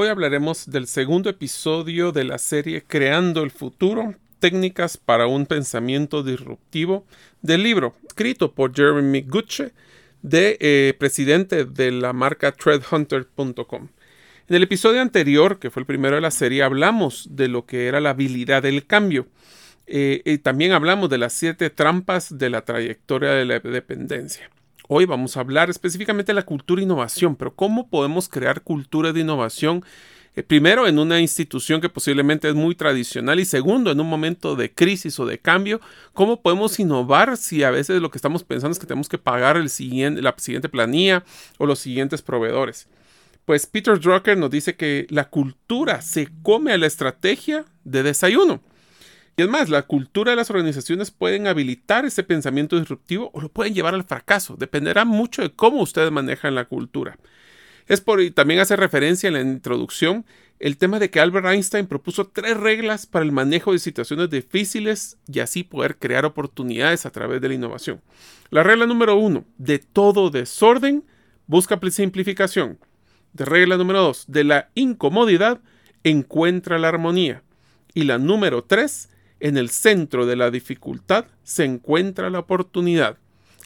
Hoy hablaremos del segundo episodio de la serie Creando el Futuro, técnicas para un pensamiento disruptivo, del libro escrito por Jeremy Gutsche, de eh, presidente de la marca threadhunter.com. En el episodio anterior, que fue el primero de la serie, hablamos de lo que era la habilidad del cambio. Eh, y también hablamos de las siete trampas de la trayectoria de la dependencia. Hoy vamos a hablar específicamente de la cultura de innovación, pero cómo podemos crear cultura de innovación eh, primero en una institución que posiblemente es muy tradicional y segundo en un momento de crisis o de cambio, cómo podemos innovar si a veces lo que estamos pensando es que tenemos que pagar el siguiente, la siguiente planilla o los siguientes proveedores. Pues Peter Drucker nos dice que la cultura se come a la estrategia de desayuno. Y es más, la cultura de las organizaciones pueden habilitar ese pensamiento disruptivo o lo pueden llevar al fracaso. Dependerá mucho de cómo ustedes manejan la cultura. Es por, y también hace referencia en la introducción el tema de que Albert Einstein propuso tres reglas para el manejo de situaciones difíciles y así poder crear oportunidades a través de la innovación. La regla número uno, de todo desorden, busca simplificación. De regla número dos, de la incomodidad, encuentra la armonía. Y la número tres, en el centro de la dificultad se encuentra la oportunidad.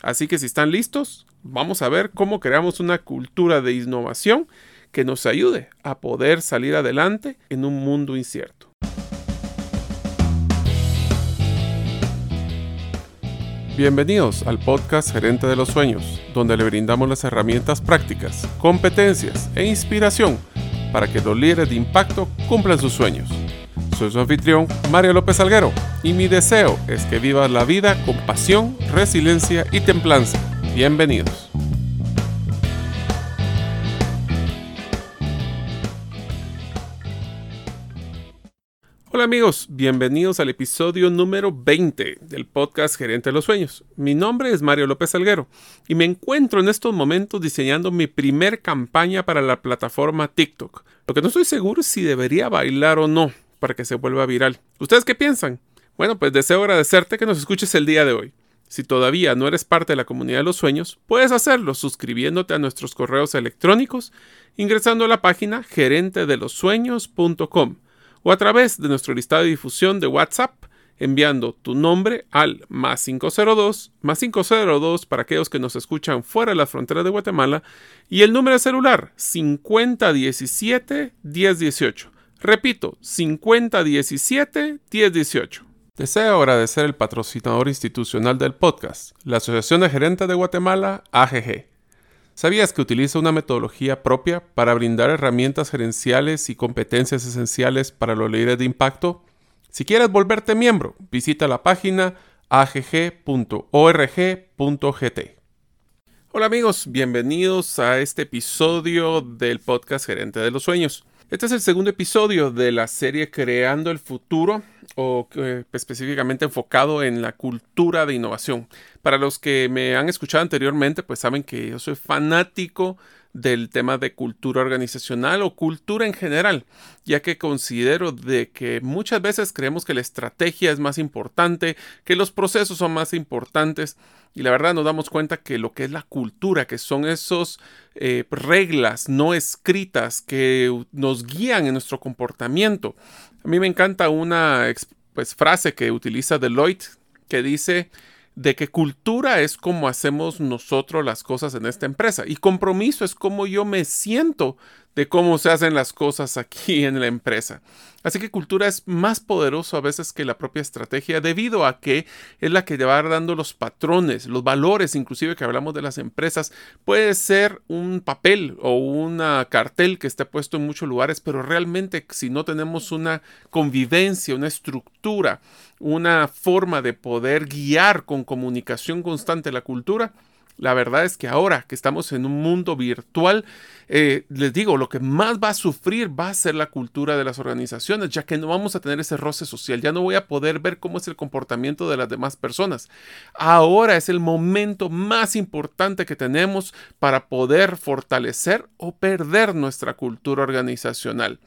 Así que si están listos, vamos a ver cómo creamos una cultura de innovación que nos ayude a poder salir adelante en un mundo incierto. Bienvenidos al podcast Gerente de los Sueños, donde le brindamos las herramientas prácticas, competencias e inspiración para que los líderes de impacto cumplan sus sueños. Soy su anfitrión, Mario López Alguero, y mi deseo es que vivas la vida con pasión, resiliencia y templanza. Bienvenidos. Hola amigos, bienvenidos al episodio número 20 del podcast Gerente de los Sueños. Mi nombre es Mario López Alguero y me encuentro en estos momentos diseñando mi primer campaña para la plataforma TikTok. Lo que no estoy seguro si debería bailar o no, para que se vuelva viral. ¿Ustedes qué piensan? Bueno, pues deseo agradecerte que nos escuches el día de hoy. Si todavía no eres parte de la comunidad de los sueños, puedes hacerlo suscribiéndote a nuestros correos electrónicos, ingresando a la página gerentedelosueños.com o a través de nuestro listado de difusión de WhatsApp, enviando tu nombre al más 502, más 502 para aquellos que nos escuchan fuera de las fronteras de Guatemala, y el número de celular 5017 1018. Repito, 5017 1018. Deseo agradecer el patrocinador institucional del podcast, la Asociación de Gerentes de Guatemala, AGG. ¿Sabías que utiliza una metodología propia para brindar herramientas gerenciales y competencias esenciales para los líderes de impacto? Si quieres volverte miembro, visita la página agg.org.gt. Hola amigos, bienvenidos a este episodio del podcast Gerente de los Sueños. Este es el segundo episodio de la serie Creando el Futuro, o eh, específicamente enfocado en la cultura de innovación. Para los que me han escuchado anteriormente, pues saben que yo soy fanático del tema de cultura organizacional o cultura en general, ya que considero de que muchas veces creemos que la estrategia es más importante, que los procesos son más importantes y la verdad nos damos cuenta que lo que es la cultura, que son esos eh, reglas no escritas que nos guían en nuestro comportamiento. A mí me encanta una pues, frase que utiliza Deloitte que dice de que cultura es como hacemos nosotros las cosas en esta empresa. Y compromiso es como yo me siento de cómo se hacen las cosas aquí en la empresa. Así que cultura es más poderoso a veces que la propia estrategia debido a que es la que va dando los patrones, los valores, inclusive que hablamos de las empresas. Puede ser un papel o una cartel que esté puesto en muchos lugares, pero realmente si no tenemos una convivencia, una estructura, una forma de poder guiar con comunicación constante la cultura, la verdad es que ahora que estamos en un mundo virtual, eh, les digo, lo que más va a sufrir va a ser la cultura de las organizaciones, ya que no vamos a tener ese roce social, ya no voy a poder ver cómo es el comportamiento de las demás personas. Ahora es el momento más importante que tenemos para poder fortalecer o perder nuestra cultura organizacional.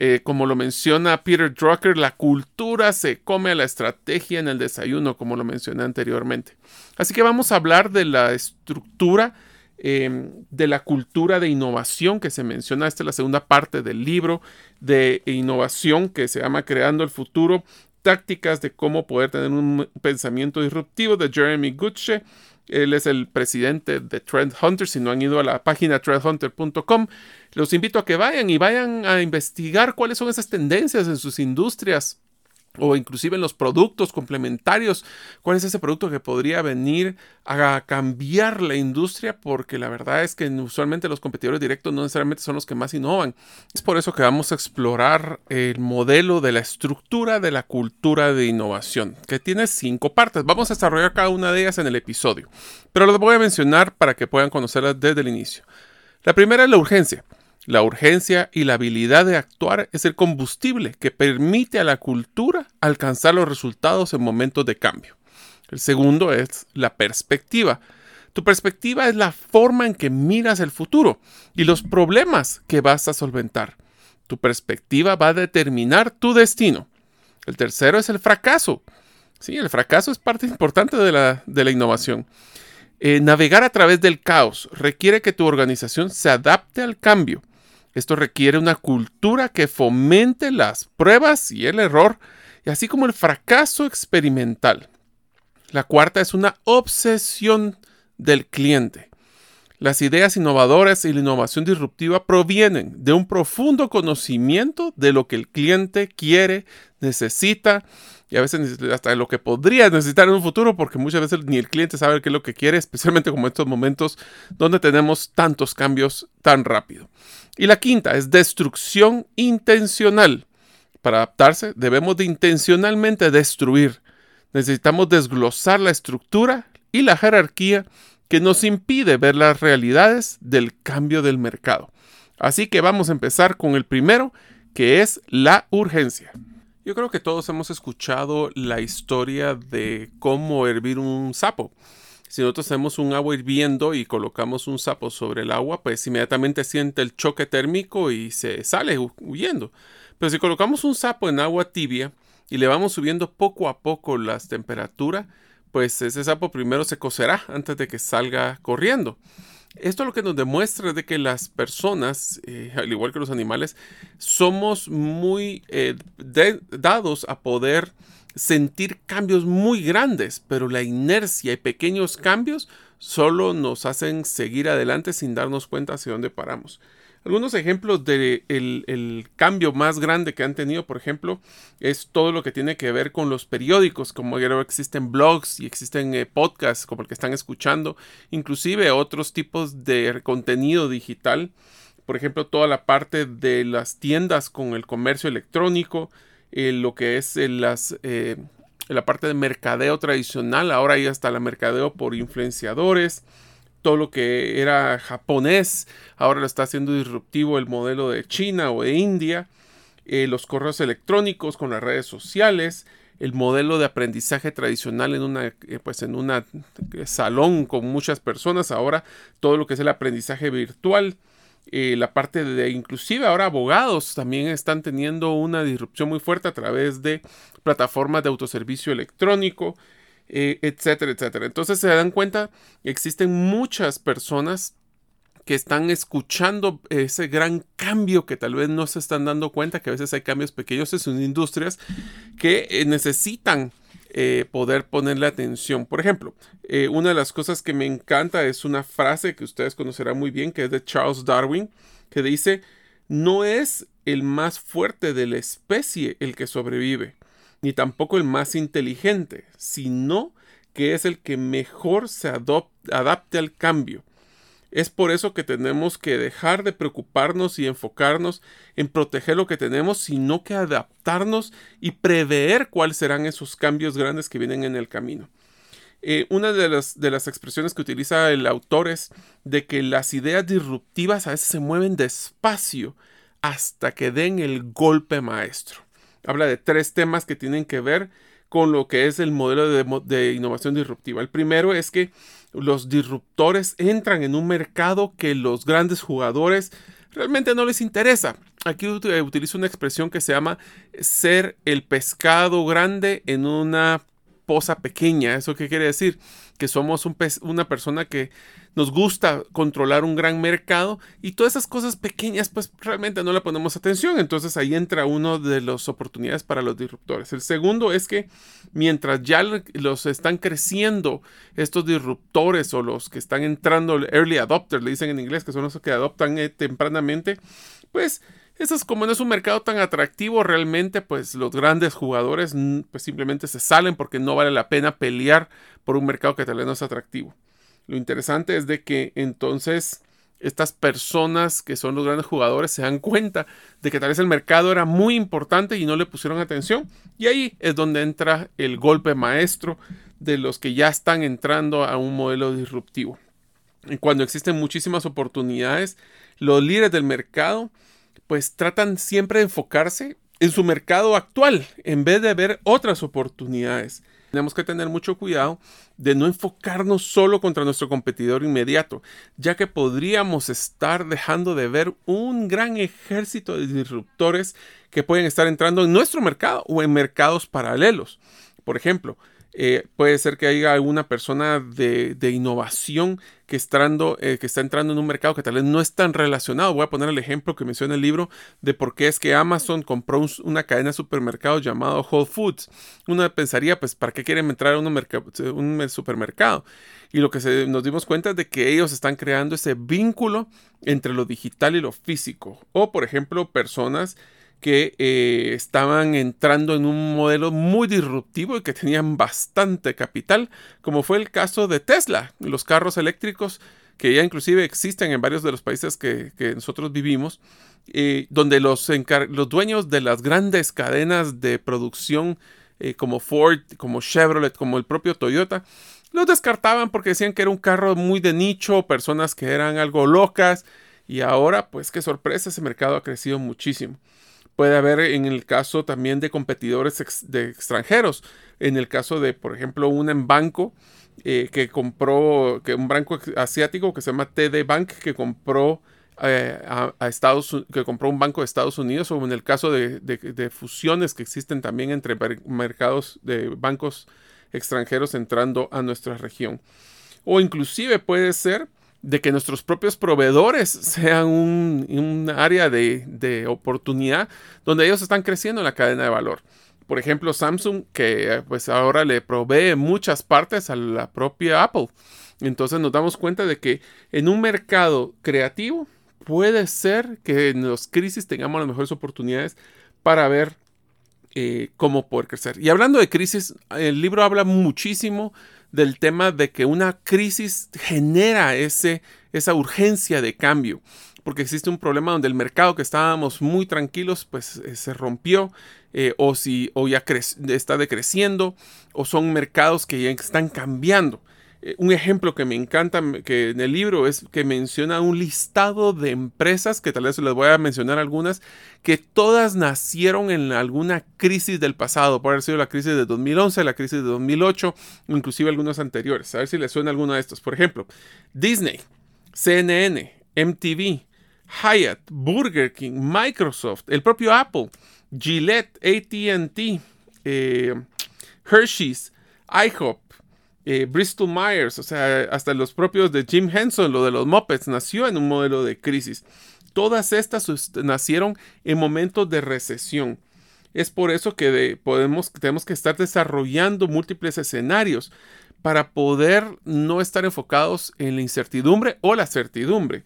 Eh, como lo menciona Peter Drucker, la cultura se come a la estrategia en el desayuno, como lo mencioné anteriormente. Así que vamos a hablar de la estructura em, de la cultura de innovación que se menciona. Esta es la segunda parte del libro de innovación que se llama Creando el Futuro, tácticas de cómo poder tener un pensamiento disruptivo de Jeremy Gutsche. Él es el presidente de Trend Hunter. Si no han ido a la página trendhunter.com, los invito a que vayan y vayan a investigar cuáles son esas tendencias en sus industrias o inclusive en los productos complementarios, cuál es ese producto que podría venir a cambiar la industria, porque la verdad es que usualmente los competidores directos no necesariamente son los que más innovan. Es por eso que vamos a explorar el modelo de la estructura de la cultura de innovación, que tiene cinco partes. Vamos a desarrollar cada una de ellas en el episodio, pero las voy a mencionar para que puedan conocerlas desde el inicio. La primera es la urgencia. La urgencia y la habilidad de actuar es el combustible que permite a la cultura alcanzar los resultados en momentos de cambio. El segundo es la perspectiva. Tu perspectiva es la forma en que miras el futuro y los problemas que vas a solventar. Tu perspectiva va a determinar tu destino. El tercero es el fracaso. Sí, el fracaso es parte importante de la, de la innovación. Eh, navegar a través del caos requiere que tu organización se adapte al cambio esto requiere una cultura que fomente las pruebas y el error, y así como el fracaso experimental. La cuarta es una obsesión del cliente. Las ideas innovadoras y la innovación disruptiva provienen de un profundo conocimiento de lo que el cliente quiere, necesita y a veces hasta lo que podría necesitar en un futuro, porque muchas veces ni el cliente sabe qué es lo que quiere, especialmente como en estos momentos donde tenemos tantos cambios tan rápido. Y la quinta es destrucción intencional. Para adaptarse debemos de intencionalmente destruir. Necesitamos desglosar la estructura y la jerarquía que nos impide ver las realidades del cambio del mercado. Así que vamos a empezar con el primero, que es la urgencia. Yo creo que todos hemos escuchado la historia de cómo hervir un sapo. Si nosotros hacemos un agua hirviendo y colocamos un sapo sobre el agua, pues inmediatamente siente el choque térmico y se sale huyendo. Pero si colocamos un sapo en agua tibia y le vamos subiendo poco a poco las temperaturas, pues ese sapo primero se cocerá antes de que salga corriendo. Esto lo que nos demuestra es de que las personas, eh, al igual que los animales, somos muy eh, dados a poder sentir cambios muy grandes, pero la inercia y pequeños cambios solo nos hacen seguir adelante sin darnos cuenta hacia dónde paramos. Algunos ejemplos del de cambio más grande que han tenido, por ejemplo, es todo lo que tiene que ver con los periódicos, como ya existen blogs y existen eh, podcasts como el que están escuchando, inclusive otros tipos de contenido digital, por ejemplo, toda la parte de las tiendas con el comercio electrónico, eh, lo que es eh, la parte de mercadeo tradicional, ahora hay hasta la mercadeo por influenciadores, todo lo que era japonés, ahora lo está haciendo disruptivo el modelo de China o de India, los correos electrónicos con las redes sociales, el modelo de aprendizaje tradicional en una pues en una salón con muchas personas ahora todo lo que es el aprendizaje virtual eh, la parte de inclusive ahora abogados también están teniendo una disrupción muy fuerte a través de plataformas de autoservicio electrónico, eh, etcétera, etcétera. Entonces se dan cuenta, existen muchas personas que están escuchando ese gran cambio que tal vez no se están dando cuenta, que a veces hay cambios pequeños en sus industrias que eh, necesitan eh, poder ponerle atención. Por ejemplo, una de las cosas que me encanta es una frase que ustedes conocerán muy bien, que es de Charles Darwin, que dice, no es el más fuerte de la especie el que sobrevive, ni tampoco el más inteligente, sino que es el que mejor se adapte al cambio. Es por eso que tenemos que dejar de preocuparnos y enfocarnos en proteger lo que tenemos, sino que adaptarnos y prever cuáles serán esos cambios grandes que vienen en el camino. Eh, una de las, de las expresiones que utiliza el autor es de que las ideas disruptivas a veces se mueven despacio hasta que den el golpe maestro. Habla de tres temas que tienen que ver con lo que es el modelo de, innovación disruptiva. El primero es que los disruptores entran en un mercado que los grandes jugadores realmente no les interesa. Aquí eh, utilizo una expresión que se llama ser el pescado grande en una mariposa pequeña. ¿Eso qué quiere decir? Que somos un una persona que nos gusta controlar un gran mercado y todas esas cosas pequeñas pues realmente no le ponemos atención. Entonces ahí entra uno de las oportunidades para los disruptores. El segundo es que mientras ya los están creciendo estos disruptores o los que están entrando, early adopters, le dicen en inglés, que son los que adoptan eh, tempranamente, pues eso es como no es un mercado tan atractivo realmente, pues los grandes jugadores pues simplemente se salen porque no vale la pena pelear por un mercado que tal vez no es atractivo. Lo interesante es de que entonces estas personas que son los grandes jugadores se dan cuenta de que tal vez el mercado era muy importante y no le pusieron atención. Y ahí es donde entra el golpe maestro de los que ya están entrando a un modelo disruptivo. Cuando existen muchísimas oportunidades, los líderes del mercado pues tratan siempre de enfocarse en su mercado actual en vez de ver otras oportunidades. Tenemos que tener mucho cuidado de no enfocarnos solo contra nuestro competidor inmediato, ya que podríamos estar dejando de ver un gran ejército de disruptores que pueden estar entrando en nuestro mercado o en mercados paralelos. Por ejemplo, eh, puede ser que haya alguna persona de, innovación que, eh, que está entrando en un mercado que tal vez no es tan relacionado. Voy a poner el ejemplo que menciona el libro de por qué es que Amazon compró una cadena de supermercados llamado Whole Foods. Uno pensaría, pues, ¿para qué quieren entrar a un, supermercado? Y lo que nos dimos cuenta es de que ellos están creando ese vínculo entre lo digital y lo físico. O, por ejemplo, personas que eh, estaban entrando en un modelo muy disruptivo y que tenían bastante capital, como fue el caso de Tesla, los carros eléctricos que ya inclusive existen en varios de los países que, nosotros vivimos, eh, donde los, dueños de las grandes cadenas de producción eh, como Ford, como Chevrolet, como el propio Toyota, los descartaban porque decían que era un carro muy de nicho, personas que eran algo locas, y ahora, pues qué sorpresa, ese mercado ha crecido muchísimo. Puede haber en el caso también de competidores de extranjeros. En el caso de, por ejemplo, un banco eh, que compró, que un banco asiático que se llama TD Bank, que compró eh, a, Estados que compró un banco de Estados Unidos, o en el caso de, de fusiones que existen también entre mercados de bancos extranjeros entrando a nuestra región. O inclusive puede ser de que nuestros propios proveedores sean un, área de, oportunidad donde ellos están creciendo en la cadena de valor. Por ejemplo, Samsung, que pues ahora le provee muchas partes a la propia Apple. Entonces nos damos cuenta de que en un mercado creativo puede ser que en los crisis tengamos las mejores oportunidades para ver eh, cómo poder crecer. Y hablando de crisis, el libro habla muchísimo del tema de que una crisis genera ese, esa urgencia de cambio, porque existe un problema donde el mercado que estábamos muy tranquilos, pues eh, se rompió, eh, o si o ya está decreciendo, o son mercados que ya están cambiando. Eh, un ejemplo que me encanta que en el libro es que menciona un listado de empresas, que tal vez les voy a mencionar algunas, que todas nacieron en alguna crisis del pasado. Puede haber sido la crisis de 2011, la crisis de 2008, inclusive algunos anteriores. A ver si les suena alguno de estos. Por ejemplo, Disney, CNN, MTV, Hyatt, Burger King, Microsoft, el propio Apple, Gillette, ATT, eh, Hershey's, IHOP, eh, Bristol Myers, o sea, hasta los propios de Jim Henson, lo de los Muppets, nació en un modelo de crisis. Todas estas nacieron en momentos de recesión. Es por eso que podemos, tenemos que estar desarrollando múltiples escenarios para poder no estar enfocados en la incertidumbre o la certidumbre.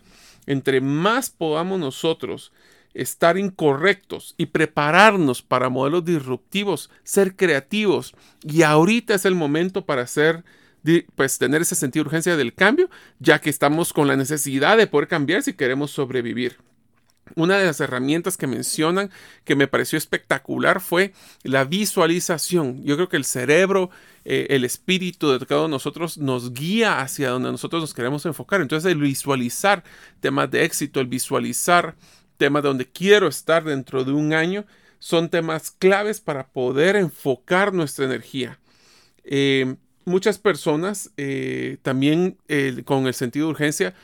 Entre más podamos nosotros estar incorrectos y prepararnos para modelos disruptivos, ser creativos. Y ahorita es el momento para hacer, pues tener ese sentido de urgencia del cambio, ya que estamos con la necesidad de poder cambiar si queremos sobrevivir. Una de las herramientas que mencionan que me pareció espectacular fue la visualización. Yo creo que el cerebro, eh, el espíritu de cada uno de nosotros nos guía hacia donde nosotros nos queremos enfocar. Entonces el visualizar temas de éxito, el visualizar temas donde quiero estar dentro de un año, son temas claves para poder enfocar nuestra energía. Eh, muchas personas eh, también eh, con el sentido de urgencia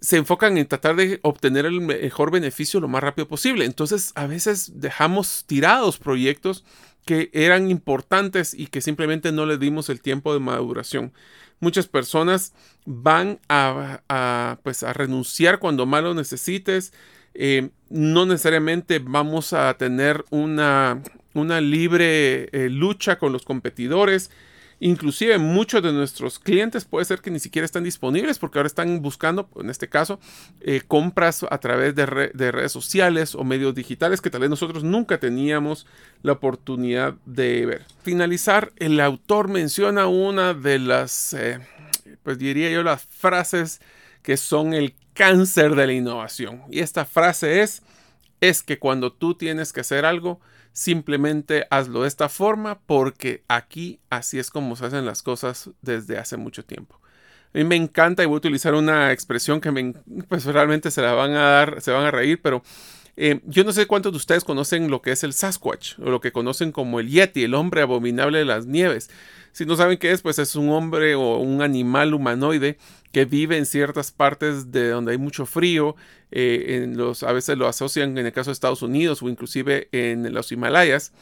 se enfocan en tratar de obtener el mejor beneficio lo más rápido posible. Entonces a veces dejamos tirados proyectos que eran importantes y que simplemente no le dimos el tiempo de maduración. Muchas personas van a, pues, a renunciar cuando más lo necesites. Eh, no necesariamente vamos a tener una, una libre eh, lucha con los competidores. Inclusive muchos de nuestros clientes puede ser que ni siquiera están disponibles porque ahora están buscando, en este caso, eh, compras a través de, redes sociales o medios digitales que tal vez nosotros nunca teníamos la oportunidad de ver. Finalizar, el autor menciona una de las, pues diría yo, las frases que son el cáncer de la innovación. Y esta frase es, es que cuando tú tienes que hacer algo, simplemente hazlo de esta forma porque aquí así es como se hacen las cosas desde hace mucho tiempo. A mí me encanta y voy a utilizar una expresión que me, pues realmente se la van a dar, se van a reír, pero eh, yo no sé cuántos de ustedes conocen lo que es el Sasquatch o lo que conocen como el Yeti, el hombre abominable de las nieves. Si no saben qué es, pues es un hombre o un animal humanoide que vive en ciertas partes de donde hay mucho frío. Eh, en los, a veces lo asocian en el caso de Estados Unidos o inclusive en los Himalayas.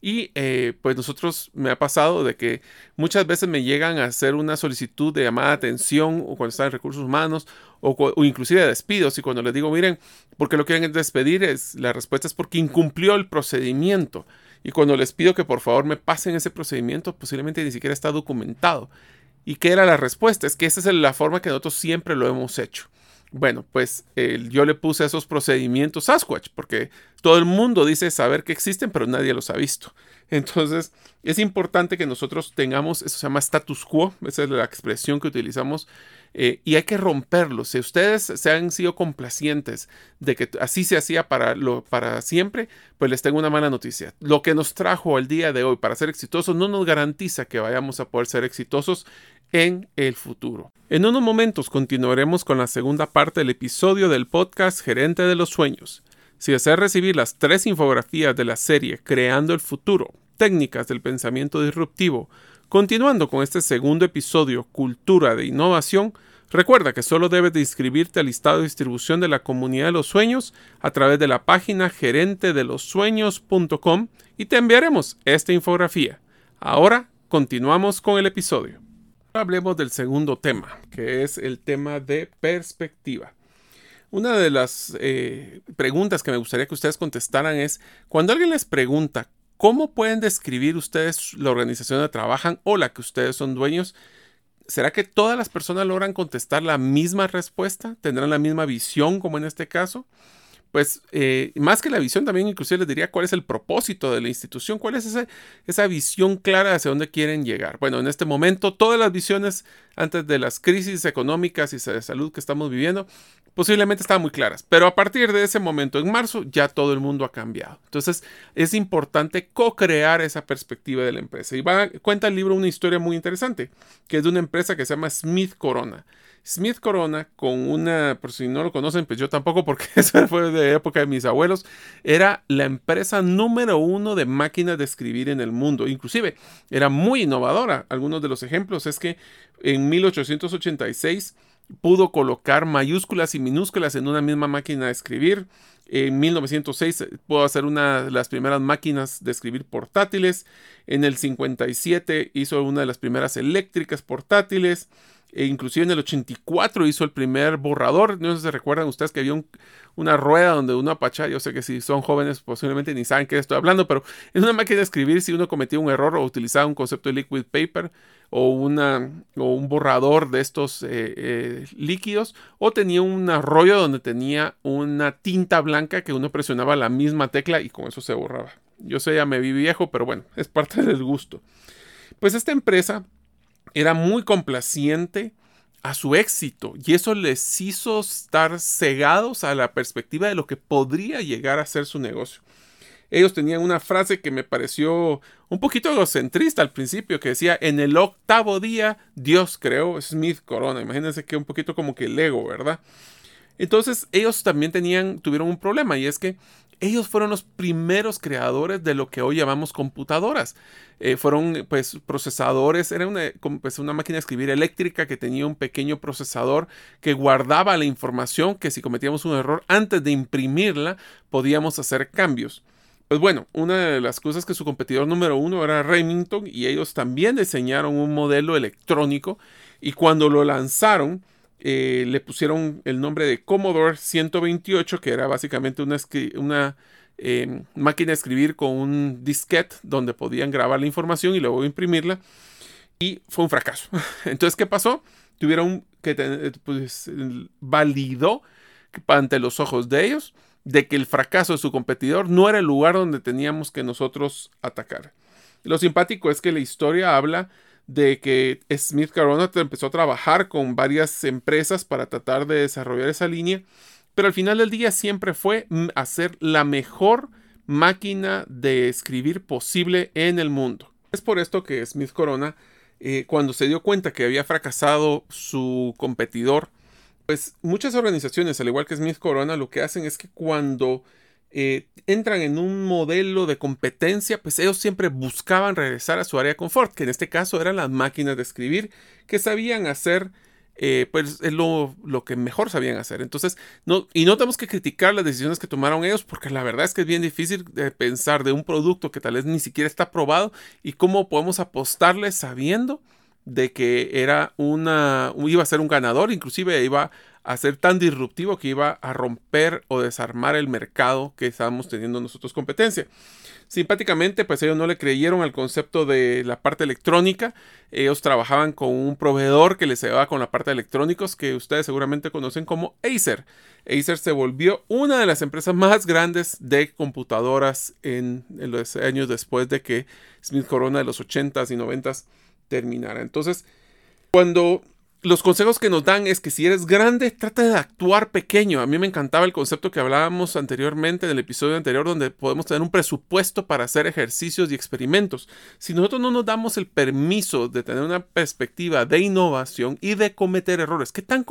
Y eh, pues nosotros me ha pasado de que muchas veces me llegan a hacer una solicitud de llamada de atención o cuando están en recursos humanos o, inclusive de despidos y cuando les digo, miren, ¿por qué lo quieren despedir? Es, la respuesta es porque incumplió el procedimiento. Y cuando les pido que por favor me pasen ese procedimiento, posiblemente ni siquiera está documentado. ¿Y qué era la respuesta? Es que esa es la forma que nosotros siempre lo hemos hecho. Bueno, pues yo le puse esos procedimientos Sasquatch, porque todo el mundo dice saber que existen, pero nadie los ha visto. Entonces, es importante que nosotros tengamos, eso se llama status quo, esa es la expresión que utilizamos, eh, y hay que romperlo. Si ustedes se han sido complacientes de que así se hacía para, para siempre, pues les tengo una mala noticia. Lo que nos trajo al día de hoy para ser exitosos no nos garantiza que vayamos a poder ser exitosos en el futuro. En unos momentos continuaremos con la segunda parte del episodio del podcast Gerente de los Sueños. Si deseas recibir las tres infografías de la serie Creando el Futuro, técnicas del pensamiento disruptivo, continuando con este segundo episodio Cultura de Innovación, recuerda que solo debes de inscribirte al listado de distribución de la comunidad de los sueños a través de la página gerentedelosueños.com y te enviaremos esta infografía. Ahora continuamos con el episodio. Hablemos del segundo tema, que es el tema de perspectiva. Una de las eh, preguntas que me gustaría que ustedes contestaran es, cuando alguien les pregunta cómo pueden describir ustedes la organización donde trabajan o la que ustedes son dueños, ¿será que todas las personas logran contestar la misma respuesta? ¿Tendrán la misma visión como en este caso? pues eh, más que la visión también inclusive les diría cuál es el propósito de la institución, cuál es esa, esa visión clara hacia dónde quieren llegar. Bueno, en este momento todas las visiones antes de las crisis económicas y de salud que estamos viviendo posiblemente estaban muy claras, pero a partir de ese momento, en marzo, ya todo el mundo ha cambiado. Entonces es importante co-crear esa perspectiva de la empresa. Y va, cuenta el libro una historia muy interesante, que es de una empresa que se llama Smith Corona. Smith Corona, con una, por si no lo conocen, pues yo tampoco, porque esa fue de época de mis abuelos, era la empresa número uno de máquinas de escribir en el mundo. Inclusive era muy innovadora. Algunos de los ejemplos es que en 1886 pudo colocar mayúsculas y minúsculas en una misma máquina de escribir. En 1906 pudo hacer una de las primeras máquinas de escribir portátiles. En el 57 hizo una de las primeras eléctricas portátiles. E inclusive en el 84 hizo el primer borrador. No sé si recuerdan ustedes que había una rueda donde uno apachaba. Yo sé que si son jóvenes posiblemente ni saben qué estoy hablando, pero en una máquina de escribir si uno cometía un error o utilizaba un concepto de liquid paper o, un borrador de estos eh, eh, líquidos o tenía un rollo donde tenía una tinta blanca que uno presionaba la misma tecla y con eso se borraba. Yo sé, ya me vi viejo, pero bueno, es parte del gusto. Pues esta empresa era muy complaciente a su éxito y eso les hizo estar cegados a la perspectiva de lo que podría llegar a ser su negocio. Ellos tenían una frase que me pareció un poquito egocentrista al principio, que decía, en el octavo día Dios creó Smith Corona. Imagínense que un poquito como que el ego, ¿verdad? Entonces ellos también tenían, tuvieron un problema y es que ellos fueron los primeros creadores de lo que hoy llamamos computadoras. Eh, fueron pues procesadores, era una, pues, una máquina de escribir eléctrica que tenía un pequeño procesador que guardaba la información que si cometíamos un error antes de imprimirla podíamos hacer cambios. Pues bueno, una de las cosas que su competidor número uno era Remington y ellos también diseñaron un modelo electrónico y cuando lo lanzaron eh, le pusieron el nombre de Commodore 128 que era básicamente una, eh, máquina de escribir con un disquete donde podían grabar la información y luego imprimirla y fue un fracaso. Entonces, ¿qué pasó? Tuvieron que, pues, validó ante los ojos de ellos de que el fracaso de su competidor no era el lugar donde teníamos que nosotros atacar. Lo simpático es que la historia habla de que Smith Corona empezó a trabajar con varias empresas para tratar de desarrollar esa línea, pero al final del día siempre fue hacer la mejor máquina de escribir posible en el mundo. Es por esto que Smith Corona, eh, cuando se dio cuenta que había fracasado su competidor, pues muchas organizaciones, al igual que Smith Corona, lo que hacen es que cuando eh, entran en un modelo de competencia, pues ellos siempre buscaban regresar a su área de confort, que en este caso eran las máquinas de escribir que sabían hacer, eh, pues es lo, lo, que mejor sabían hacer. Entonces, no, y no tenemos que criticar las decisiones que tomaron ellos, porque la verdad es que es bien difícil pensar de un producto que tal vez ni siquiera está probado y cómo podemos apostarle sabiendo de que era una, iba a ser un ganador, inclusive iba a ser tan disruptivo que iba a romper o desarmar el mercado que estábamos teniendo nosotros competencia. Simpáticamente, pues ellos no le creyeron al concepto de la parte electrónica. Ellos trabajaban con un proveedor que les llevaba con la parte de electrónicos que ustedes seguramente conocen como Acer. Acer se volvió una de las empresas más grandes de computadoras en, en los años después de que Smith Corona de los 80s y 90s terminara. Entonces, cuando los consejos que nos dan es que si eres grande, trata de actuar pequeño. A mí me encantaba el concepto que hablábamos anteriormente en el episodio anterior, donde podemos tener un presupuesto para hacer ejercicios y experimentos. Si nosotros no nos damos el permiso de tener una perspectiva de innovación y de cometer errores, ¿qué, tan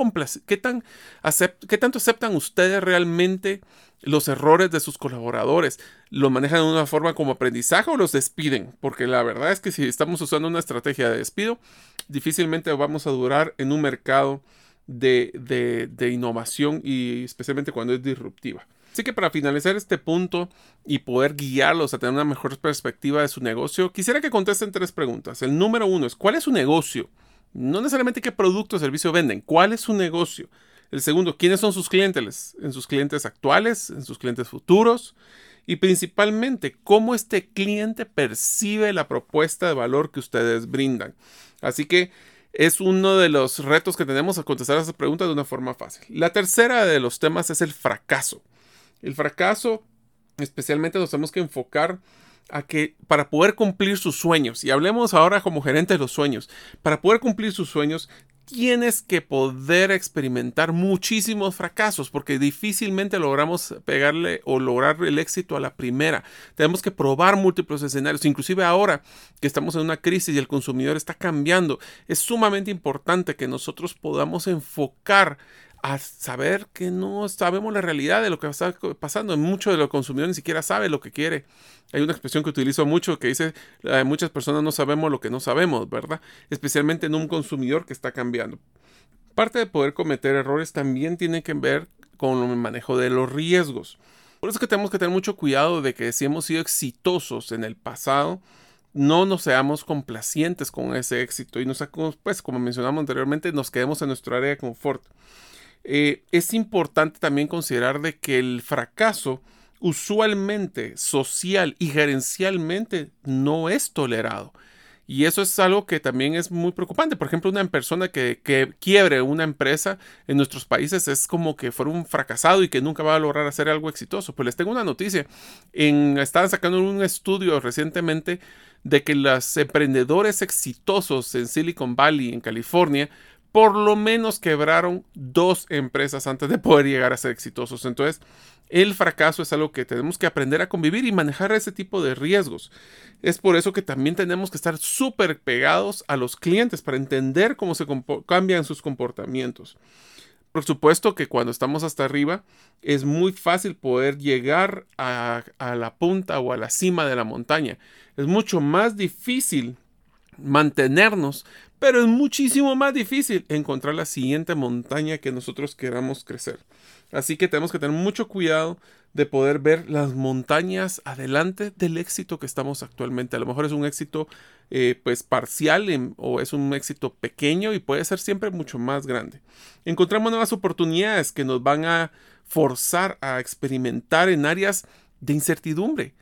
qué, tan qué tanto aceptan ustedes realmente los errores de sus colaboradores? ¿Lo manejan de una forma como aprendizaje o los despiden? Porque la verdad es que si estamos usando una estrategia de despido, difícilmente vamos a durar en un mercado de, de, innovación y especialmente cuando es disruptiva. Así que para finalizar este punto y poder guiarlos a tener una mejor perspectiva de su negocio, quisiera que contesten tres preguntas. El número uno es, ¿cuál es su negocio? No necesariamente qué producto o servicio venden, ¿cuál es su negocio? El segundo, ¿quiénes son sus clientes? ¿En sus clientes actuales? ¿En sus clientes futuros? Y principalmente, ¿cómo este cliente percibe la propuesta de valor que ustedes brindan? Así que es uno de los retos que tenemos a contestar a esa pregunta de una forma fácil. La tercera de los temas es el fracaso. El fracaso, especialmente nos tenemos que enfocar a que para poder cumplir sus sueños, y hablemos ahora como gerente de los sueños, para poder cumplir sus sueños tienes que poder experimentar muchísimos fracasos porque difícilmente logramos pegarle o lograr el éxito a la primera. Tenemos que probar múltiples escenarios, inclusive ahora que estamos en una crisis y el consumidor está cambiando. Es sumamente importante que nosotros podamos enfocar a saber que no sabemos la realidad de lo que está pasando. Mucho de los consumidores ni siquiera sabe lo que quiere. Hay una expresión que utilizo mucho que dice, muchas personas no sabemos lo que no sabemos, ¿verdad? Especialmente en un consumidor que está cambiando. Parte de poder cometer errores también tiene que ver con el manejo de los riesgos. Por eso que tenemos que tener mucho cuidado de que si hemos sido exitosos en el pasado, no nos seamos complacientes con ese éxito y nos, pues como mencionamos anteriormente, nos quedemos en nuestro área de confort. Eh, es importante también considerar de que el fracaso usualmente social y gerencialmente no es tolerado. Y eso es algo que también es muy preocupante. Por ejemplo, una persona que, quiebre una empresa en nuestros países es como que fuera un fracasado y que nunca va a lograr hacer algo exitoso. Pues les tengo una noticia. En, estaban sacando un estudio recientemente de que los emprendedores exitosos en Silicon Valley, en California, por lo menos quebraron dos empresas antes de poder llegar a ser exitosos. Entonces, el fracaso es algo que tenemos que aprender a convivir y manejar ese tipo de riesgos. Es por eso que también tenemos que estar súper pegados a los clientes para entender cómo se cambian sus comportamientos. Por supuesto que cuando estamos hasta arriba es muy fácil poder llegar a, a la punta o a la cima de la montaña. Es mucho más difícil mantenernos, pero es muchísimo más difícil encontrar la siguiente montaña que nosotros queramos crecer. Así que tenemos que tener mucho cuidado de poder ver las montañas adelante del éxito que estamos actualmente. A lo mejor es un éxito eh, pues parcial o es un éxito pequeño y puede ser siempre mucho más grande. Encontramos nuevas oportunidades que nos van a forzar a experimentar en áreas de incertidumbre.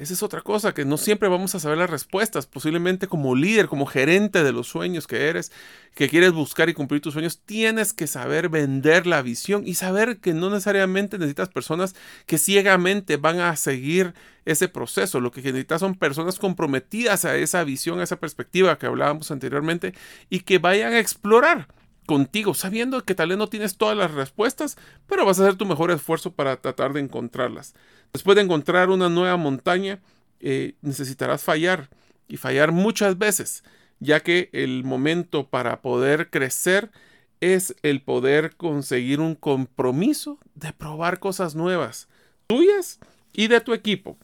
Esa es otra cosa, que no siempre vamos a saber las respuestas. Posiblemente como líder, como gerente de los sueños que eres, que quieres buscar y cumplir tus sueños, tienes que saber vender la visión y saber que no necesariamente necesitas personas que ciegamente van a seguir ese proceso. Lo que necesitas son personas comprometidas a esa visión, a esa perspectiva que hablábamos anteriormente y que vayan a explorar contigo, sabiendo que tal vez no tienes todas las respuestas, pero vas a hacer tu mejor esfuerzo para tratar de encontrarlas. Después de encontrar una nueva montaña, eh, necesitarás fallar y fallar muchas veces, ya que el momento para poder crecer es el poder conseguir un compromiso de probar cosas nuevas, tuyas y de tu equipo.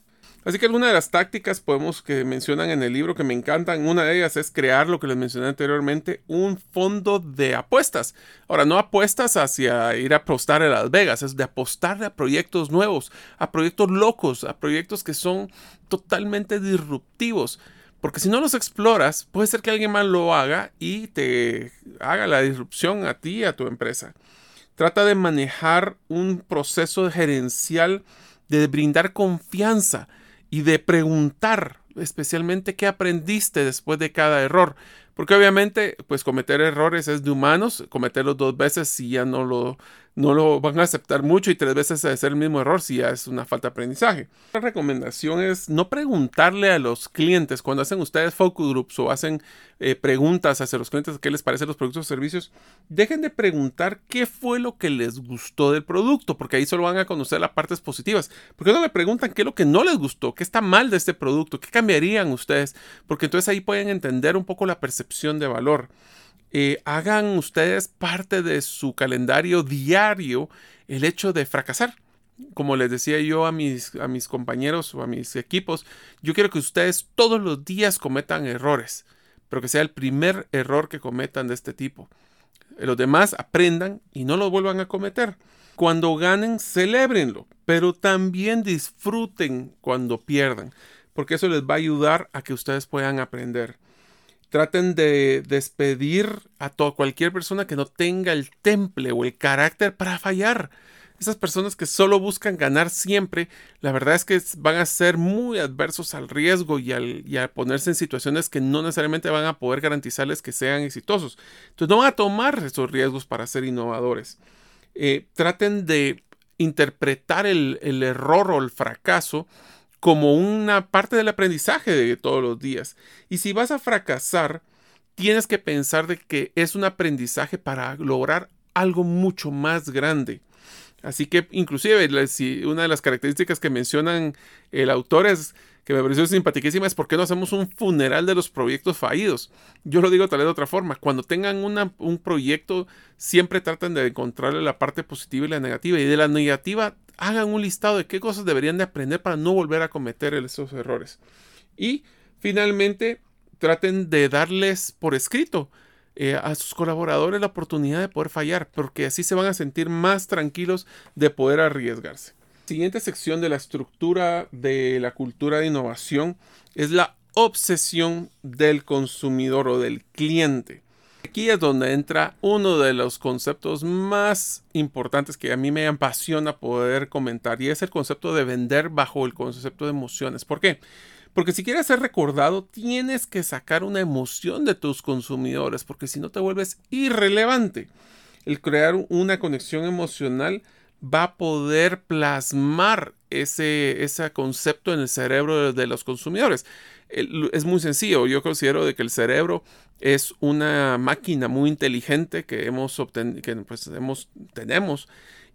Así que alguna de las tácticas podemos que mencionan en el libro que me encantan, una de ellas es crear lo que les mencioné anteriormente, un fondo de apuestas. Ahora, no apuestas hacia ir a apostar en Las Vegas, es de apostar a proyectos nuevos, a proyectos locos, a proyectos que son totalmente disruptivos. Porque si no los exploras, puede ser que alguien más lo haga y te haga la disrupción a ti y a tu empresa. Trata de manejar un proceso gerencial de brindar confianza y de preguntar especialmente qué aprendiste después de cada error. Porque obviamente, pues cometer errores es de humanos, cometerlos dos veces si ya no lo no lo van a aceptar mucho y tres veces hacer el mismo error si ya es una falta de aprendizaje. La recomendación es no preguntarle a los clientes cuando hacen ustedes focus groups o hacen eh, preguntas hacia los clientes qué les parecen los productos o servicios. Dejen de preguntar qué fue lo que les gustó del producto, porque ahí solo van a conocer las partes positivas. Porque no le preguntan qué es lo que no les gustó, qué está mal de este producto, qué cambiarían ustedes, porque entonces ahí pueden entender un poco la percepción de valor. Eh, hagan ustedes parte de su calendario diario el hecho de fracasar. Como les decía yo a mis, a mis compañeros o a mis equipos, yo quiero que ustedes todos los días cometan errores, pero que sea el primer error que cometan de este tipo. Los demás aprendan y no lo vuelvan a cometer. Cuando ganen, celébrenlo, pero también disfruten cuando pierdan, porque eso les va a ayudar a que ustedes puedan aprender. Traten de despedir a toda cualquier persona que no tenga el temple o el carácter para fallar. Esas personas que solo buscan ganar siempre, la verdad es que van a ser muy adversos al riesgo y, al, a ponerse en situaciones que no necesariamente van a poder garantizarles que sean exitosos. Entonces no van a tomar esos riesgos para ser innovadores. Eh, traten de interpretar el, el error o el fracaso como una parte del aprendizaje de todos los días. Y si vas a fracasar, tienes que pensar de que es un aprendizaje para lograr algo mucho más grande. Así que inclusive si una de las características que mencionan el autor es que me pareció simpaticísima es por qué no hacemos un funeral de los proyectos fallidos. Yo lo digo tal vez de otra forma. Cuando tengan un proyecto, siempre traten de encontrarle la parte positiva y la negativa. Y de la negativa, hagan un listado de qué cosas deberían de aprender para no volver a cometer esos errores. Y finalmente, traten de darles por escrito eh, a sus colaboradores la oportunidad de poder fallar, porque así se van a sentir más tranquilos de poder arriesgarse. Siguiente sección de la estructura de la cultura de innovación es la obsesión del consumidor o del cliente. Aquí es donde entra uno de los conceptos más importantes que a mí me apasiona poder comentar y es el concepto de vender bajo el concepto de emociones. ¿Por qué? Porque si quieres ser recordado, tienes que sacar una emoción de tus consumidores, porque si no te vuelves irrelevante. El crear una conexión emocional va a poder plasmar ese, ese concepto en el cerebro de, los consumidores. es muy sencillo. Yo considero de que el cerebro es una máquina muy inteligente que hemos que pues hemos, tenemos.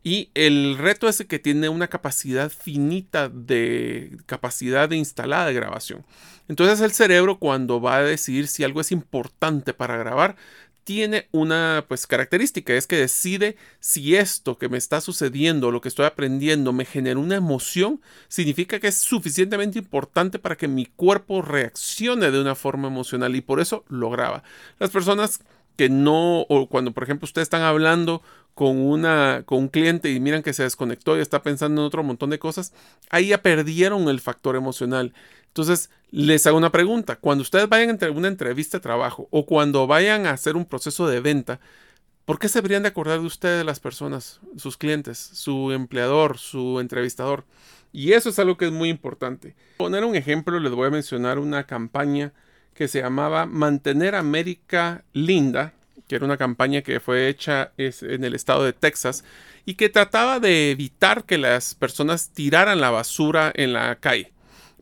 Y el reto es que tiene una capacidad finita de capacidad de instalada de grabación. Entonces el cerebro cuando va a decidir si algo es importante para grabar, tiene una pues característica, es que decide si esto que me está sucediendo, lo que estoy aprendiendo, me genera una emoción, significa que es suficientemente importante para que mi cuerpo reaccione de una forma emocional y por eso lo graba. Las personas que no, o cuando por ejemplo ustedes están hablando con, una, con un cliente y miran que se desconectó y está pensando en otro montón de cosas, ahí ya perdieron el factor emocional. Entonces, les hago una pregunta. Cuando ustedes vayan a una entrevista de trabajo o cuando vayan a hacer un proceso de venta, ¿por qué se deberían de acordar de ustedes las personas, sus clientes, su empleador, su entrevistador? Y eso es algo que es muy importante. Poner un ejemplo, les voy a mencionar una campaña que se llamaba Mantener América Linda, que era una campaña que fue hecha en el estado de Texas y que trataba de evitar que las personas tiraran la basura en la calle.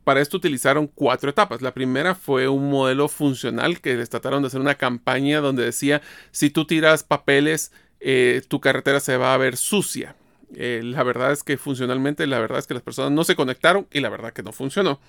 Para esto utilizaron cuatro etapas. La primera fue un modelo funcional que les trataron de hacer una campaña donde decía, si tú tiras papeles, eh, tu carretera se va a ver sucia. Eh, la verdad es que funcionalmente, la verdad es que las personas no se conectaron y la verdad que no funcionó.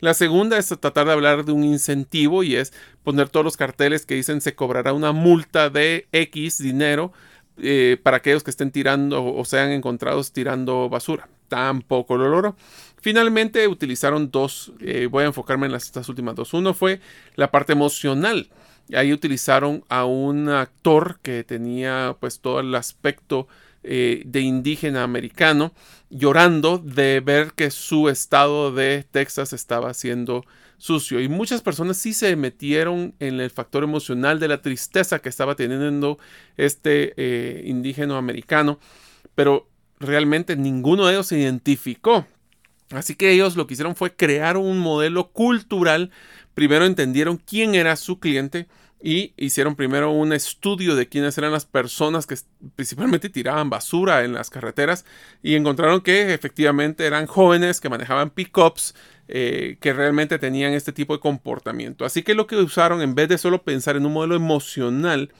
La segunda es tratar de hablar de un incentivo y es poner todos los carteles que dicen se cobrará una multa de X dinero eh, para aquellos que estén tirando o sean encontrados tirando basura. Tampoco lo logró. Finalmente utilizaron dos, eh, voy a enfocarme en las, estas últimas dos. Uno fue la parte emocional. Ahí utilizaron a un actor que tenía pues todo el aspecto eh, de indígena americano llorando de ver que su estado de Texas estaba siendo sucio. Y muchas personas sí se metieron en el factor emocional de la tristeza que estaba teniendo este eh, indígena americano, pero realmente ninguno de ellos se identificó. Así que ellos lo que hicieron fue crear un modelo cultural. Primero entendieron quién era su cliente y hicieron primero un estudio de quiénes eran las personas que principalmente tiraban basura en las carreteras y encontraron que efectivamente eran jóvenes que manejaban pickups eh, que realmente tenían este tipo de comportamiento. Así que lo que usaron en vez de solo pensar en un modelo emocional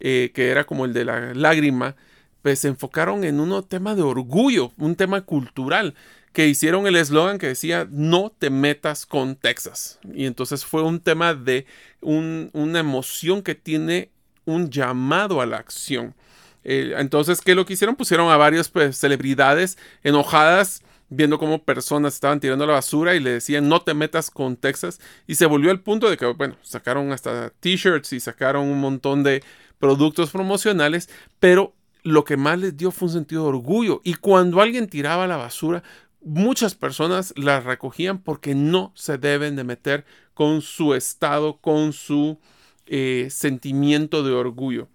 eh, que era como el de la lágrima, pues se enfocaron en un tema de orgullo, un tema cultural que hicieron el eslogan que decía no te metas con Texas. Y entonces fue un tema de una emoción que tiene un llamado a la acción. Eh, entonces, ¿qué lo que hicieron? Pusieron a varias pues, celebridades enojadas viendo cómo personas estaban tirando la basura y le decían no te metas con Texas. Y se volvió al punto de que, bueno, sacaron hasta t-shirts y sacaron un montón de productos promocionales, pero lo que más les dio fue un sentido de orgullo. Y cuando alguien tiraba la basura, muchas personas la recogían porque no se deben de meter con su estado, con su eh, sentimiento de orgullo.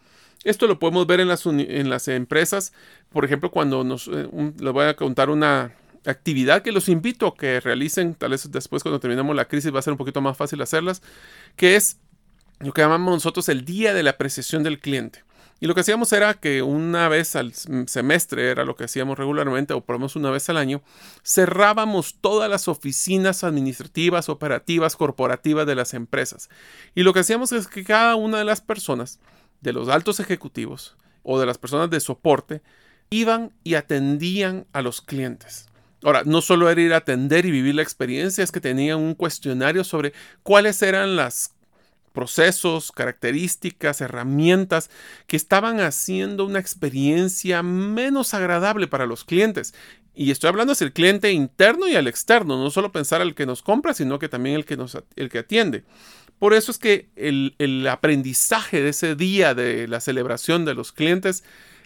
Esto lo podemos ver en las, en las empresas. Por ejemplo, cuando nos eh, les voy a contar una actividad que los invito a que realicen, tal vez después cuando terminemos la crisis va a ser un poquito más fácil hacerlas, que es lo que llamamos nosotros el día de la apreciación del cliente. Y lo que hacíamos era que una vez al semestre, era lo que hacíamos regularmente, o por lo menos una vez al año, cerrábamos todas las oficinas administrativas, operativas, corporativas de las empresas. Y lo que hacíamos es que cada una de las personas, de los altos ejecutivos o de las personas de soporte, iban y atendían a los clientes. Ahora, no solo era ir a atender y vivir la experiencia, es que tenían un cuestionario sobre cuáles eran las procesos, características, herramientas que estaban haciendo una experiencia menos agradable para los clientes. Y estoy hablando hacia el cliente interno y al externo, no solo pensar al que nos compra, sino que también el que, nos, el que atiende. Por eso es que el, el aprendizaje de ese día de la celebración de los clientes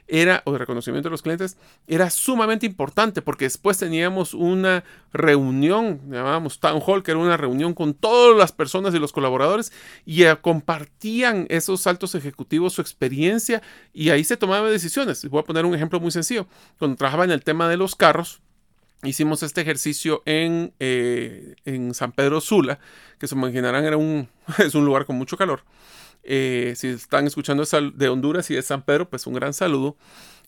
era, o de reconocimiento de los clientes, era sumamente importante porque después teníamos una reunión, llamábamos Town Hall, que era una reunión con todas las personas y los colaboradores y eh, compartían esos altos ejecutivos su experiencia y ahí se tomaban decisiones. Voy a poner un ejemplo muy sencillo. Cuando trabajaba en el tema de los carros, hicimos este ejercicio en, eh, en San Pedro Sula, que se imaginarán era un, es un lugar con mucho calor. Eh, si están escuchando de Honduras y de San Pedro, pues un gran saludo.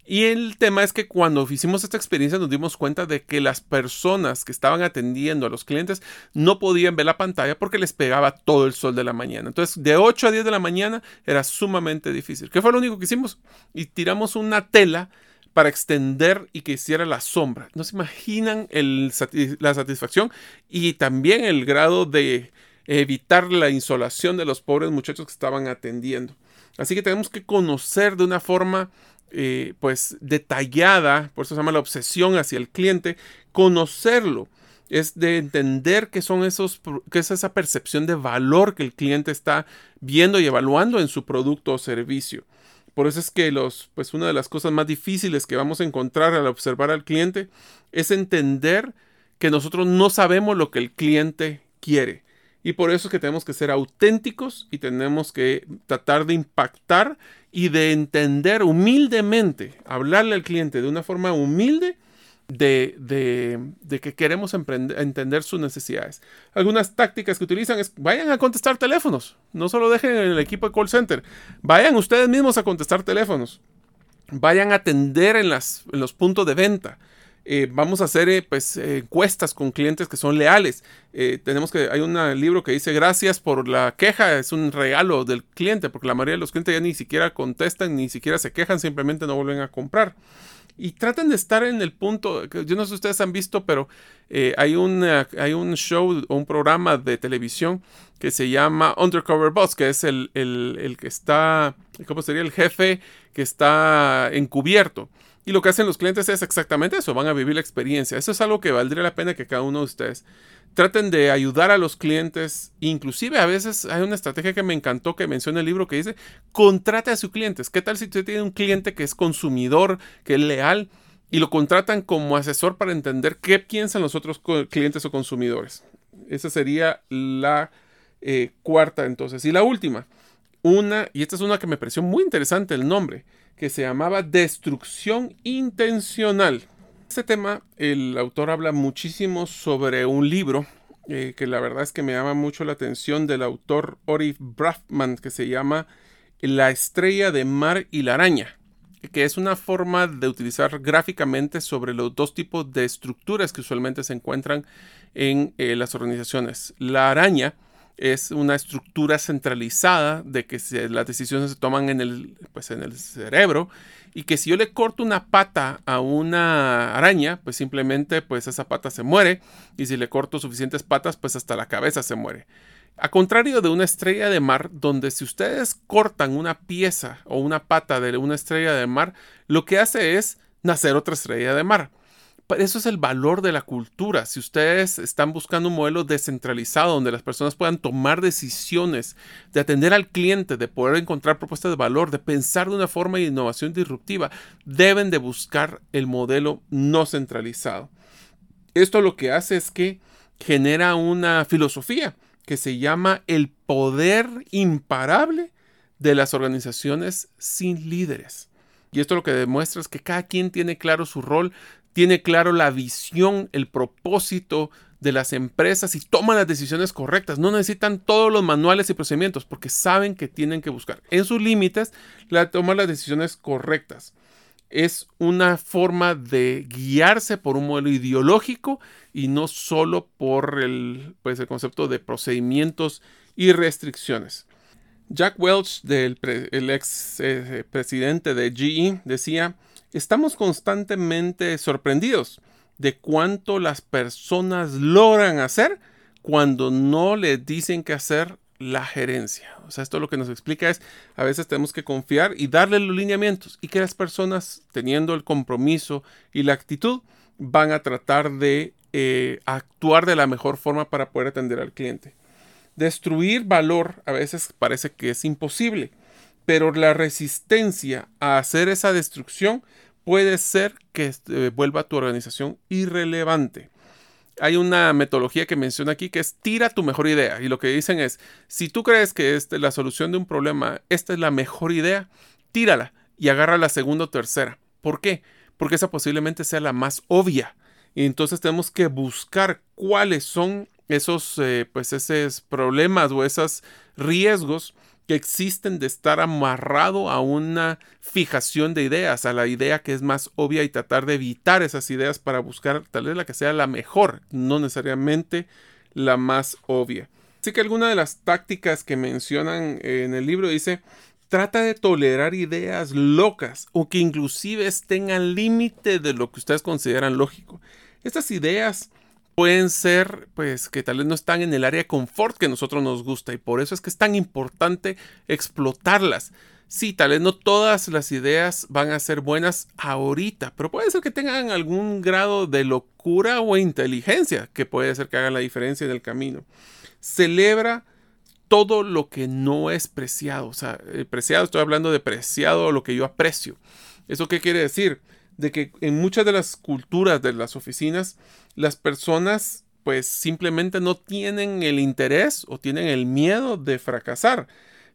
Y el tema es que cuando hicimos esta experiencia nos dimos cuenta de que las personas que estaban atendiendo a los clientes no podían ver la pantalla porque les pegaba todo el sol de la mañana. Entonces, de 8 a 10 de la mañana era sumamente difícil. ¿Qué fue lo único que hicimos? Y tiramos una tela para extender y que hiciera la sombra. No se imaginan la satisfacción y también el grado de evitar la insolación de los pobres muchachos que estaban atendiendo. Así que tenemos que conocer de una forma eh, pues detallada, por eso se llama la obsesión hacia el cliente, conocerlo es de entender qué son esos, qué es esa percepción de valor que el cliente está viendo y evaluando en su producto o servicio. Por eso es que los, pues una de las cosas más difíciles que vamos a encontrar al observar al cliente es entender que nosotros no sabemos lo que el cliente quiere. Y por eso es que tenemos que ser auténticos y tenemos que tratar de impactar y de entender humildemente, hablarle al cliente de una forma humilde de, que queremos entender sus necesidades. Algunas tácticas que utilizan es vayan a contestar teléfonos. No solo dejen el equipo de call center. Vayan ustedes mismos a contestar teléfonos. Vayan a atender en, las, los puntos de venta. Eh, vamos a hacer eh, pues, encuestas con clientes que son leales. Eh, tenemos que, hay un libro que dice gracias por la queja, es un regalo del cliente, porque la mayoría de los clientes ya ni siquiera contestan, ni siquiera se quejan, simplemente no vuelven a comprar y traten de estar en el punto, yo no sé si ustedes han visto, pero eh, hay, un, hay un show o un programa de televisión que se llama Undercover Boss, que es el, el, que está, ¿cómo sería? El jefe que está encubierto. Y lo que hacen los clientes es exactamente eso, van a vivir la experiencia. Eso es algo que valdría la pena que cada uno de ustedes traten de ayudar a los clientes. Inclusive a veces hay una estrategia que me encantó que menciona el libro que dice, contrate a sus clientes. ¿Qué tal si usted tiene un cliente que es consumidor, que es leal? Y lo contratan como asesor para entender qué piensan los otros clientes o consumidores. Esa sería la eh, cuarta entonces. Y la última, una, y esta es una que me pareció muy interesante el nombre, que se llamaba destrucción intencional. Este tema, el autor habla muchísimo sobre un libro eh, que la verdad es que me llama mucho la atención del autor Ori Braffman que se llama La estrella de mar y la araña, que es una forma de utilizar gráficamente sobre los dos tipos de estructuras que usualmente se encuentran en eh, las organizaciones. La araña es una estructura centralizada de que las decisiones se toman en el, pues en el cerebro y que si yo le corto una pata a una araña, pues simplemente pues esa pata se muere y si le corto suficientes patas, pues hasta la cabeza se muere. A contrario de una estrella de mar, donde si ustedes cortan una pieza o una pata de una estrella de mar, lo que hace es nacer otra estrella de mar eso es el valor de la cultura. Si ustedes están buscando un modelo descentralizado donde las personas puedan tomar decisiones, de atender al cliente, de poder encontrar propuestas de valor, de pensar de una forma de innovación disruptiva, deben de buscar el modelo no centralizado. Esto lo que hace es que genera una filosofía que se llama el poder imparable de las organizaciones sin líderes. Y esto lo que demuestra es que cada quien tiene claro su rol, tiene claro la visión, el propósito de las empresas y toman las decisiones correctas. No necesitan todos los manuales y procedimientos porque saben que tienen que buscar en sus límites la tomar las decisiones correctas. Es una forma de guiarse por un modelo ideológico y no solo por el, pues, el concepto de procedimientos y restricciones. Jack Welch, del el ex eh, presidente de GE, decía, estamos constantemente sorprendidos de cuánto las personas logran hacer cuando no les dicen qué hacer la gerencia. O sea, esto lo que nos explica es, a veces tenemos que confiar y darle los lineamientos y que las personas, teniendo el compromiso y la actitud, van a tratar de eh, actuar de la mejor forma para poder atender al cliente. Destruir valor a veces parece que es imposible, pero la resistencia a hacer esa destrucción puede ser que eh, vuelva tu organización irrelevante. Hay una metodología que menciona aquí que es tira tu mejor idea. Y lo que dicen es, si tú crees que esta es la solución de un problema, esta es la mejor idea, tírala y agarra la segunda o tercera. ¿Por qué? Porque esa posiblemente sea la más obvia. Entonces tenemos que buscar cuáles son esos, eh, pues esos problemas o esos riesgos que existen de estar amarrado a una fijación de ideas, a la idea que es más obvia y tratar de evitar esas ideas para buscar tal vez la que sea la mejor, no necesariamente la más obvia. Así que alguna de las tácticas que mencionan en el libro dice, trata de tolerar ideas locas o que inclusive estén al límite de lo que ustedes consideran lógico. Estas ideas pueden ser, pues, que tal vez no están en el área de confort que a nosotros nos gusta y por eso es que es tan importante explotarlas. Sí, tal vez no todas las ideas van a ser buenas ahorita, pero puede ser que tengan algún grado de locura o inteligencia que puede ser que hagan la diferencia en el camino. Celebra todo lo que no es preciado. O sea, eh, preciado, estoy hablando de preciado, lo que yo aprecio. ¿Eso qué quiere decir? De que en muchas de las culturas de las oficinas, las personas pues simplemente no tienen el interés o tienen el miedo de fracasar.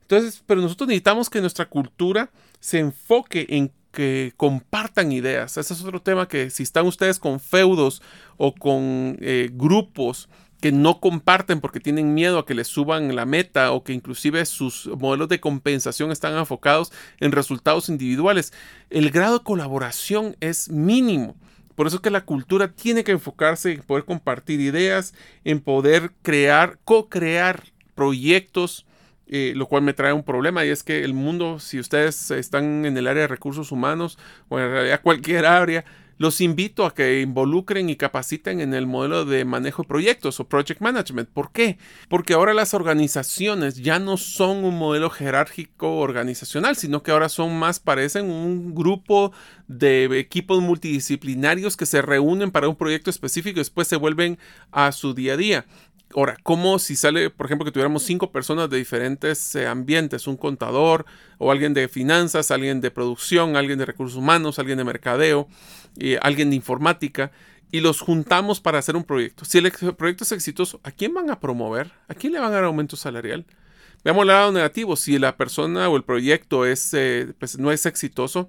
Entonces, pero nosotros necesitamos que nuestra cultura se enfoque en que compartan ideas. Ese es otro tema que si están ustedes con feudos o con eh, grupos que no comparten porque tienen miedo a que les suban la meta o que inclusive sus modelos de compensación están enfocados en resultados individuales, el grado de colaboración es mínimo. Por eso es que la cultura tiene que enfocarse en poder compartir ideas, en poder crear, co-crear proyectos, eh, lo cual me trae un problema y es que el mundo, si ustedes están en el área de recursos humanos o en realidad cualquier área, los invito a que involucren y capaciten en el modelo de manejo de proyectos o project management. ¿Por qué? Porque ahora las organizaciones ya no son un modelo jerárquico organizacional, sino que ahora son más, parecen un grupo de equipos multidisciplinarios que se reúnen para un proyecto específico y después se vuelven a su día a día. Ahora, ¿cómo si sale, por ejemplo, que tuviéramos cinco personas de diferentes eh, ambientes, un contador o alguien de finanzas, alguien de producción, alguien de recursos humanos, alguien de mercadeo, alguien de informática, y los juntamos para hacer un proyecto? Si el proyecto es exitoso, ¿a quién van a promover? ¿A quién le van a dar aumento salarial? Veamos el lado negativo. Si la persona o el proyecto es, eh, pues, no es exitoso,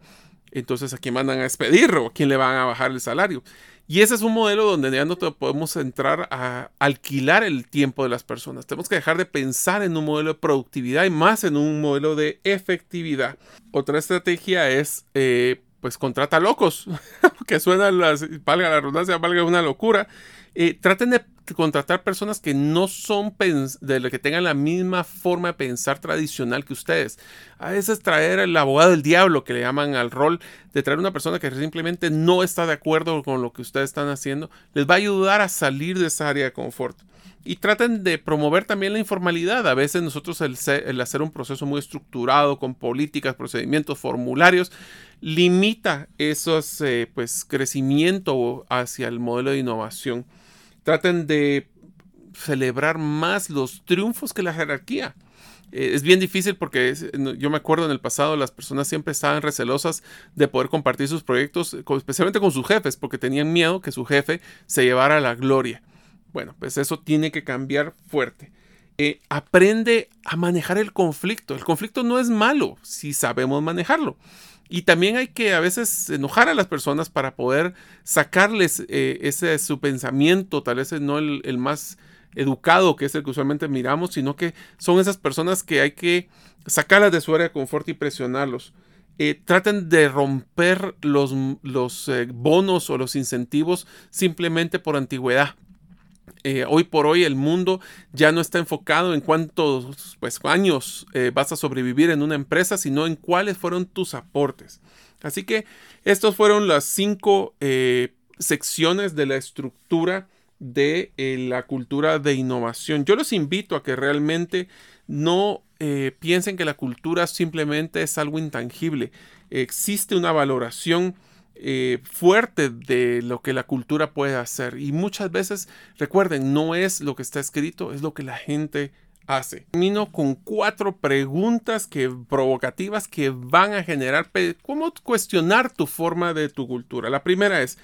entonces a quién mandan a despedir o a quién le van a bajar el salario. Y ese es un modelo donde ya no podemos entrar a alquilar el tiempo de las personas. Tenemos que dejar de pensar en un modelo de productividad y más en un modelo de efectividad. Otra estrategia es, eh, pues, contrata locos, que suena, las, valga la redundancia, valga una locura. Eh, traten de contratar personas que no son de que tengan la misma forma de pensar tradicional que ustedes. A veces traer el abogado del diablo que le llaman al rol de traer una persona que simplemente no está de acuerdo con lo que ustedes están haciendo, les va a ayudar a salir de esa área de confort. Y traten de promover también la informalidad. A veces nosotros el, hacer un proceso muy estructurado con políticas, procedimientos, formularios, limita esos eh, pues crecimiento hacia el modelo de innovación traten de celebrar más los triunfos que la jerarquía. Eh, es bien difícil porque yo me acuerdo en el pasado las personas siempre estaban recelosas de poder compartir sus proyectos, especialmente con sus jefes, porque tenían miedo que su jefe se llevara la gloria. Bueno, pues eso tiene que cambiar fuerte. Eh, aprende a manejar el conflicto. El conflicto no es malo si sabemos manejarlo. Y también hay que a veces enojar a las personas para poder sacarles eh, ese su pensamiento, tal vez no el, más educado que es el que usualmente miramos, sino que son esas personas que hay que sacarlas de su área de confort y presionarlos. Eh, traten de romper los, los eh, bonos o los incentivos simplemente por antigüedad. Eh, hoy por hoy el mundo ya no está enfocado en cuántos pues, años eh, vas a sobrevivir en una empresa, sino en cuáles fueron tus aportes. Así que estas fueron las cinco eh, secciones de la estructura de la cultura de innovación. Yo los invito a que realmente no piensen que la cultura simplemente es algo intangible. Existe una valoración eh, fuerte de lo que la cultura puede hacer. Y muchas veces, recuerden, no es lo que está escrito, es lo que la gente hace. Termino con cuatro preguntas que, provocativas que van a generar cómo cuestionar tu forma de tu cultura. La primera es,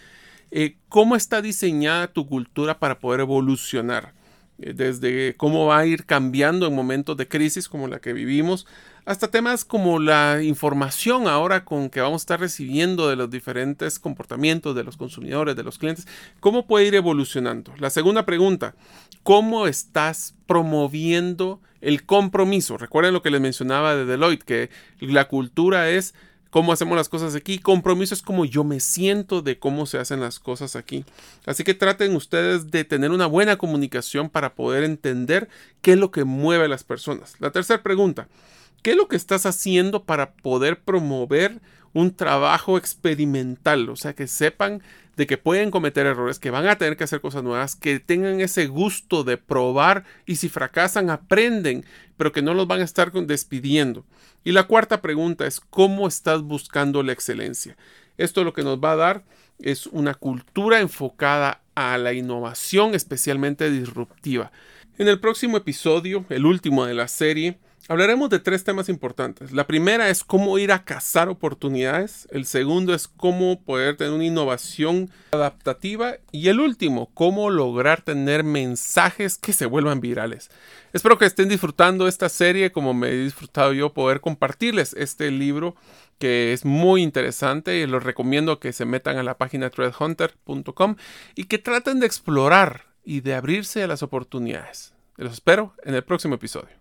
eh, ¿cómo está diseñada tu cultura para poder evolucionar? Eh, desde cómo va a ir cambiando en momentos de crisis como la que vivimos, hasta temas como la información ahora con que vamos a estar recibiendo de los diferentes comportamientos de los consumidores, de los clientes, cómo puede ir evolucionando. La segunda pregunta, ¿cómo estás promoviendo el compromiso? Recuerden lo que les mencionaba de Deloitte, que la cultura es cómo hacemos las cosas aquí. Compromiso es como yo me siento de cómo se hacen las cosas aquí. Así que traten ustedes de tener una buena comunicación para poder entender qué es lo que mueve a las personas. La tercera pregunta, ¿qué es lo que estás haciendo para poder promover un trabajo experimental? O sea, que sepan de que pueden cometer errores, que van a tener que hacer cosas nuevas, que tengan ese gusto de probar y si fracasan aprenden, pero que no los van a estar despidiendo. Y la cuarta pregunta es, ¿cómo estás buscando la excelencia? Esto lo que nos va a dar es una cultura enfocada a la innovación, especialmente disruptiva. En el próximo episodio, el último de la serie, Hablaremos de tres temas importantes. La primera es cómo ir a cazar oportunidades. El segundo es cómo poder tener una innovación adaptativa. Y el último, cómo lograr tener mensajes que se vuelvan virales. Espero que estén disfrutando esta serie como me he disfrutado yo poder compartirles este libro que es muy interesante y les recomiendo que se metan a la página threadhunter.com y que traten de explorar y de abrirse a las oportunidades. Los espero en el próximo episodio.